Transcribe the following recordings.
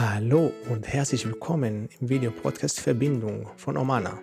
Hallo und herzlich willkommen im Videopodcast Verbindung von Omana.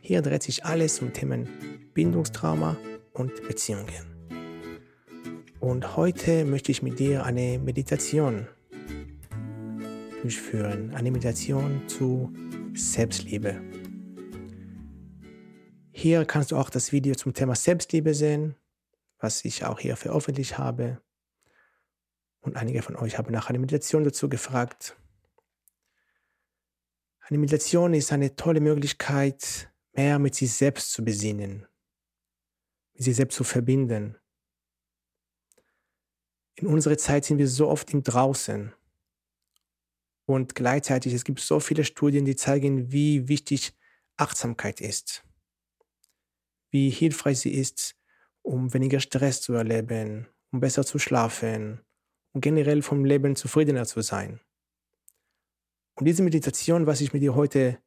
Hier dreht sich alles um Themen Bindungstrauma und Beziehungen. Und heute möchte ich mit dir eine Meditation durchführen, eine Meditation zu Selbstliebe. Hier kannst du auch das Video zum Thema Selbstliebe sehen, was ich auch hier veröffentlicht habe. Und einige von euch haben nach einer Meditation dazu gefragt. Eine Meditation ist eine tolle Möglichkeit, mehr mit sich selbst zu besinnen, mit sich selbst zu verbinden. In unserer Zeit sind wir so oft im Draußen. Und gleichzeitig, es gibt so viele Studien, die zeigen, wie wichtig Achtsamkeit ist. Wie hilfreich sie ist, um weniger Stress zu erleben, um besser zu schlafen, und generell vom Leben zufriedener zu sein. Und diese Meditation, was ich mit dir heute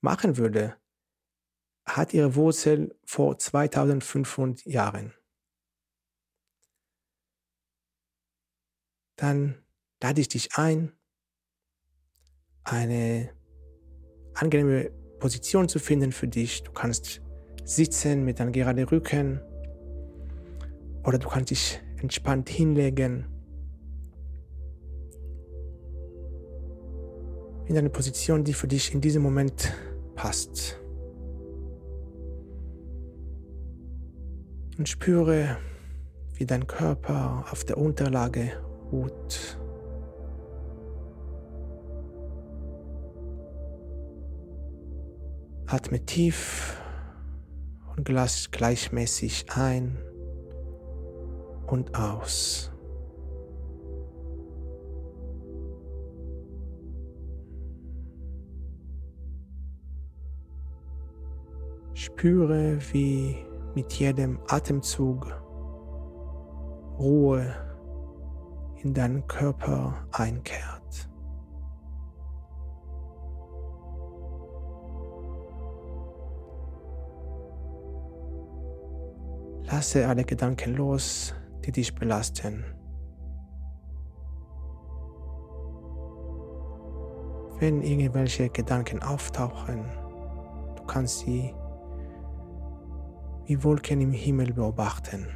machen würde, hat ihre Wurzel vor 2500 Jahren. Dann lade ich dich ein, eine angenehme Position zu finden für dich. Du kannst sitzen mit einem geraden Rücken oder du kannst dich entspannt hinlegen in eine Position, die für dich in diesem Moment passt. Und spüre, wie dein Körper auf der Unterlage ruht. Atme tief und gleichmäßig ein und aus. Spüre, wie mit jedem Atemzug Ruhe in deinen Körper einkehrt. Lasse alle Gedanken los, die dich belasten. Wenn irgendwelche Gedanken auftauchen, du kannst sie wie Wolken im Himmel beobachten.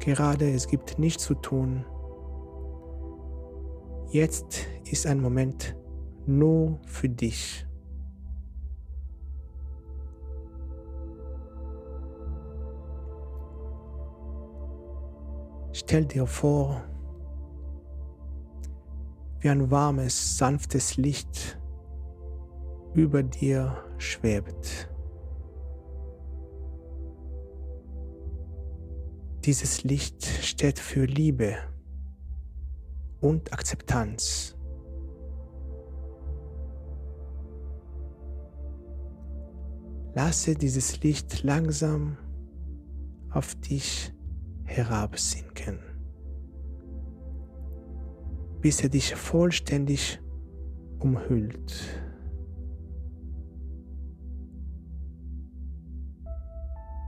Gerade es gibt nichts zu tun. Jetzt ist ein Moment nur für dich. Stell dir vor, wie ein warmes, sanftes Licht über dir schwebt. Dieses Licht steht für Liebe und Akzeptanz. Lasse dieses Licht langsam auf dich herabsinken, bis er dich vollständig umhüllt.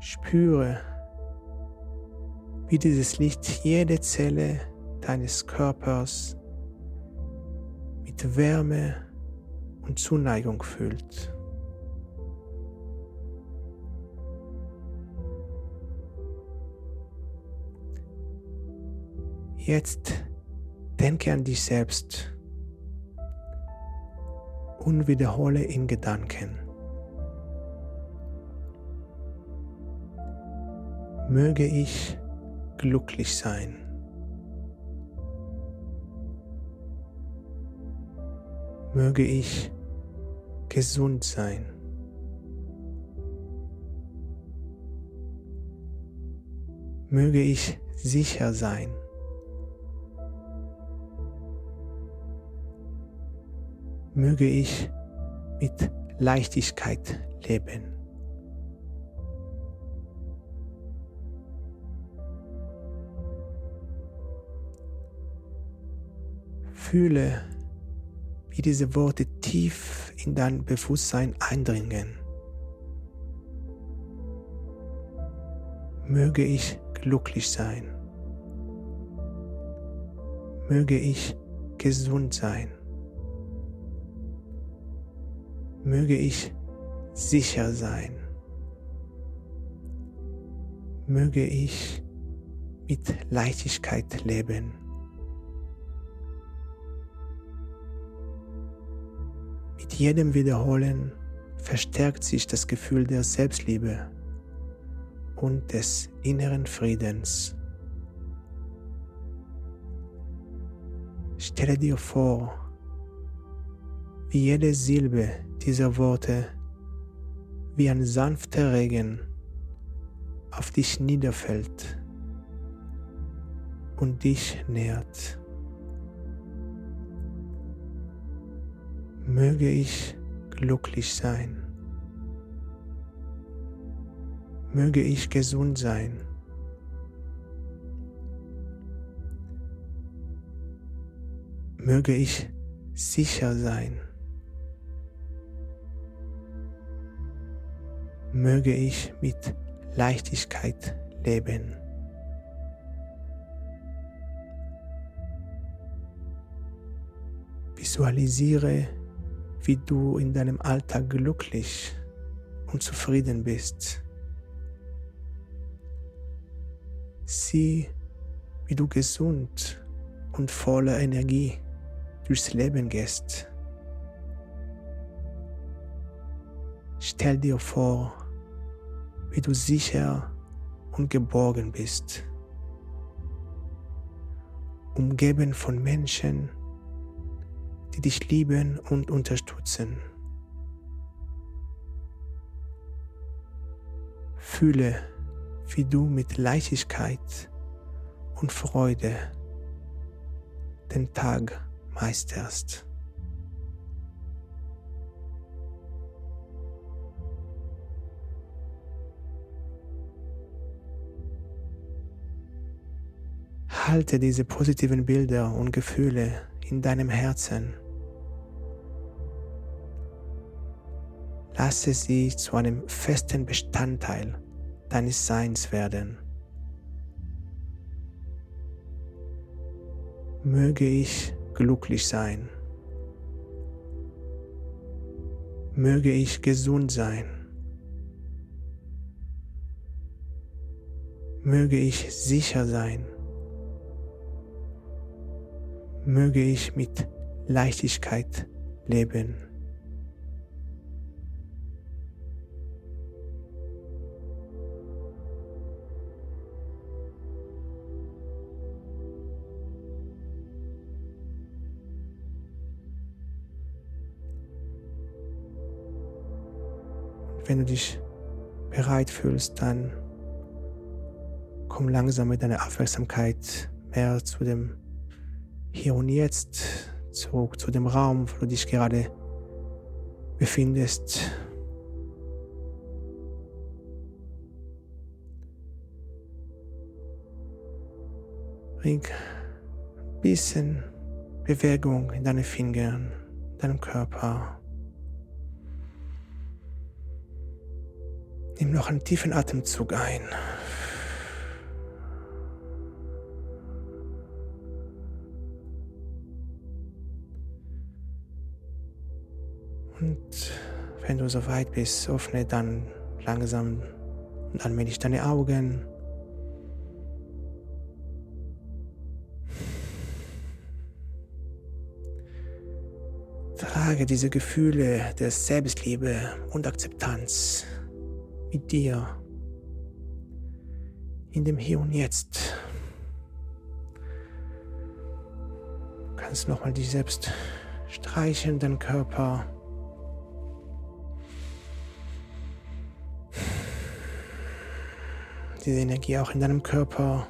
Spüre, wie dieses Licht jede Zelle deines Körpers mit Wärme und Zuneigung füllt. Jetzt denke an dich selbst und wiederhole in Gedanken. Möge ich glücklich sein. Möge ich gesund sein. Möge ich sicher sein. Möge ich mit Leichtigkeit leben. Fühle, wie diese Worte tief in dein Bewusstsein eindringen. Möge ich glücklich sein. Möge ich gesund sein. Möge ich sicher sein. Möge ich mit Leichtigkeit leben. Mit jedem Wiederholen verstärkt sich das Gefühl der Selbstliebe und des inneren Friedens. Stelle dir vor, wie jede Silbe dieser Worte wie ein sanfter Regen auf dich niederfällt und dich nährt. Möge ich glücklich sein. Möge ich gesund sein. Möge ich sicher sein. Möge ich mit Leichtigkeit leben. Visualisiere, wie du in deinem Alltag glücklich und zufrieden bist. Sieh, wie du gesund und voller Energie durchs Leben gehst. Stell dir vor, wie du sicher und geborgen bist, umgeben von Menschen, die dich lieben und unterstützen. Fühle, wie du mit Leichtigkeit und Freude den Tag meisterst. Halte diese positiven Bilder und Gefühle in deinem Herzen. Lasse sie zu einem festen Bestandteil deines Seins werden. Möge ich glücklich sein. Möge ich gesund sein. Möge ich sicher sein. Möge ich mit Leichtigkeit leben. Wenn du dich bereit fühlst, dann komm langsam mit deiner Aufmerksamkeit mehr zu dem Hier und Jetzt, zurück zu dem Raum, wo du dich gerade befindest. Bring ein bisschen Bewegung in deine Finger, in deinem Körper. Nimm noch einen tiefen Atemzug ein. Und wenn du soweit bist, öffne dann langsam und allmählich deine Augen. Trage diese Gefühle der Selbstliebe und Akzeptanz mit dir in dem Hier und Jetzt. Du kannst nochmal dich selbst streicheln, deinen Körper. Diese Energie auch in deinem Körper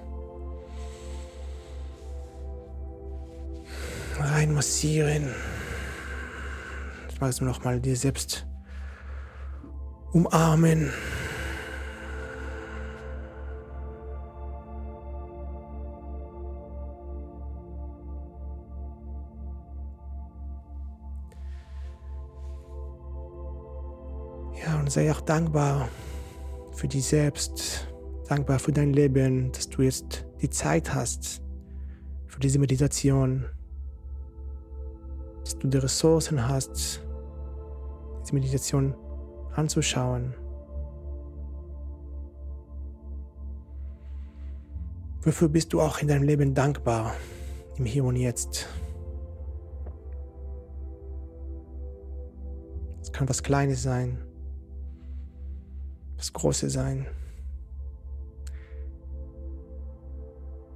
rein massieren. Jetzt magst du nochmal dir selbst umarmen. Ja, und sei auch dankbar für dich selbst, dankbar für dein Leben, dass du jetzt die Zeit hast für diese Meditation, dass du die Ressourcen hast, diese Meditation anzuschauen. Wofür bist du auch in deinem Leben dankbar, im Hier und Jetzt? Es kann was Kleines sein, was Großes sein.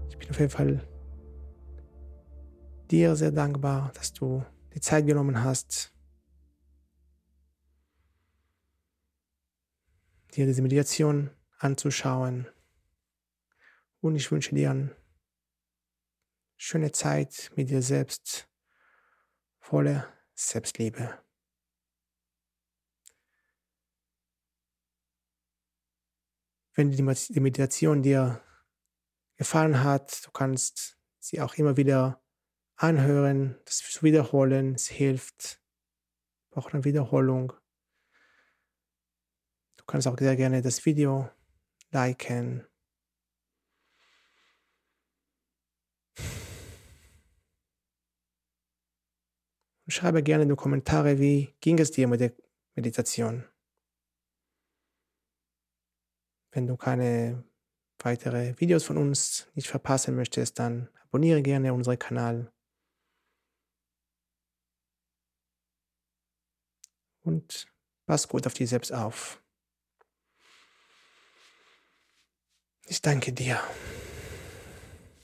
Ich bin auf jeden Fall dir sehr dankbar, dass du die Zeit genommen hast, dir diese Meditation anzuschauen. Und ich wünsche dir eine schöne Zeit mit dir selbst, voller Selbstliebe. Wenn die Meditation dir gefallen hat, du kannst sie auch immer wieder anhören, das wiederholen, es hilft, braucht eine Wiederholung. Kannst auch sehr gerne das Video liken. Und schreibe gerne in die Kommentare, wie ging es dir mit der Meditation. Wenn du keine weitere Videos von uns nicht verpassen möchtest, dann abonniere gerne unseren Kanal. Und pass gut auf dich selbst auf. Ich danke dir.